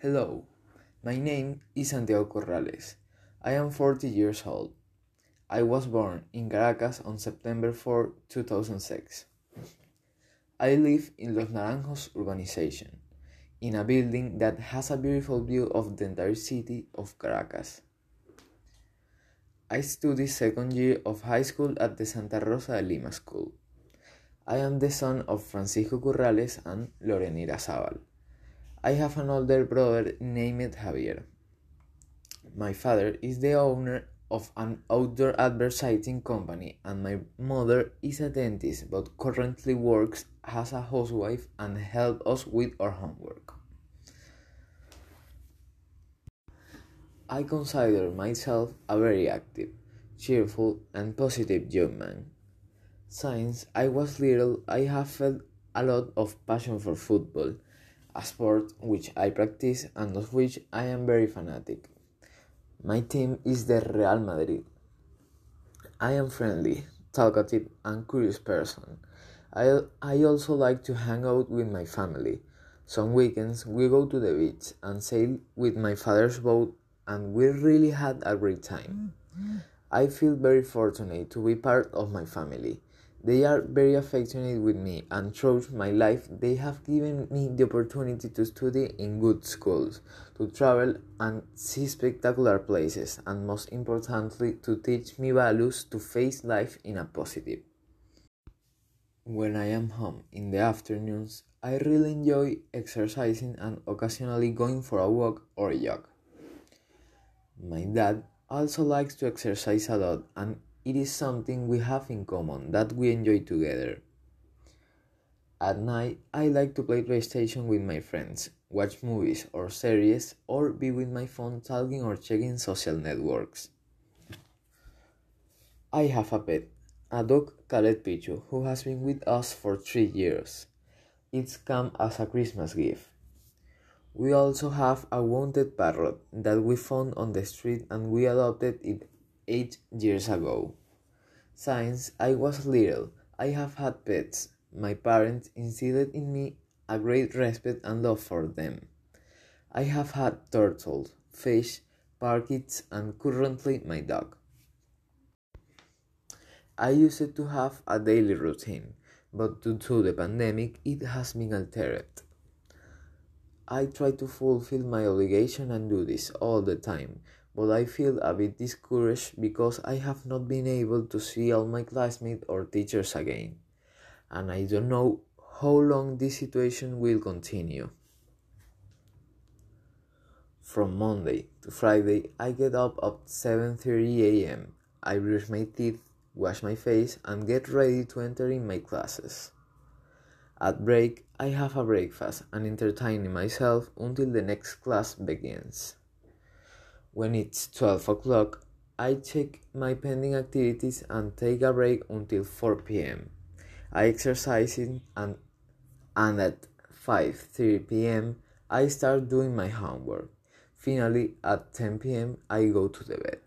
Hello, my name is Santiago Corrales. I am 40 years old. I was born in Caracas on September 4, 2006. I live in Los Naranjos urbanization, in a building that has a beautiful view of the entire city of Caracas. I study second year of high school at the Santa Rosa de Lima School. I am the son of Francisco Corrales and Lorena Zabal. I have an older brother named Javier. My father is the owner of an outdoor advertising company, and my mother is a dentist but currently works as a housewife and helps us with our homework. I consider myself a very active, cheerful, and positive young man. Since I was little, I have felt a lot of passion for football a sport which I practice and of which I am very fanatic. My team is the Real Madrid. I am friendly, talkative, and curious person. I, I also like to hang out with my family. Some weekends we go to the beach and sail with my father's boat, and we really had a great time. Mm, mm. I feel very fortunate to be part of my family. They are very affectionate with me, and throughout my life, they have given me the opportunity to study in good schools, to travel and see spectacular places, and most importantly, to teach me values to face life in a positive. When I am home in the afternoons, I really enjoy exercising and occasionally going for a walk or a jog. My dad also likes to exercise a lot and it is something we have in common that we enjoy together. At night, I like to play PlayStation with my friends, watch movies or series, or be with my phone talking or checking social networks. I have a pet, a dog called Pichu, who has been with us for three years. It's come as a Christmas gift. We also have a wounded parrot that we found on the street and we adopted it eight years ago. Since I was little, I have had pets. My parents instilled in me a great respect and love for them. I have had turtles, fish, parakeets, and currently my dog. I used to have a daily routine, but due to the pandemic, it has been altered. I try to fulfill my obligation and do this all the time, but I feel a bit discouraged because I have not been able to see all my classmates or teachers again, and I don't know how long this situation will continue. From Monday to Friday, I get up at 7:30 a.m. I brush my teeth, wash my face, and get ready to enter in my classes. At break, I have a breakfast and entertain myself until the next class begins. When it's 12 o'clock, I check my pending activities and take a break until 4 p.m. I exercise and, and at 5:30 p.m. I start doing my homework. Finally, at 10 p.m. I go to the bed.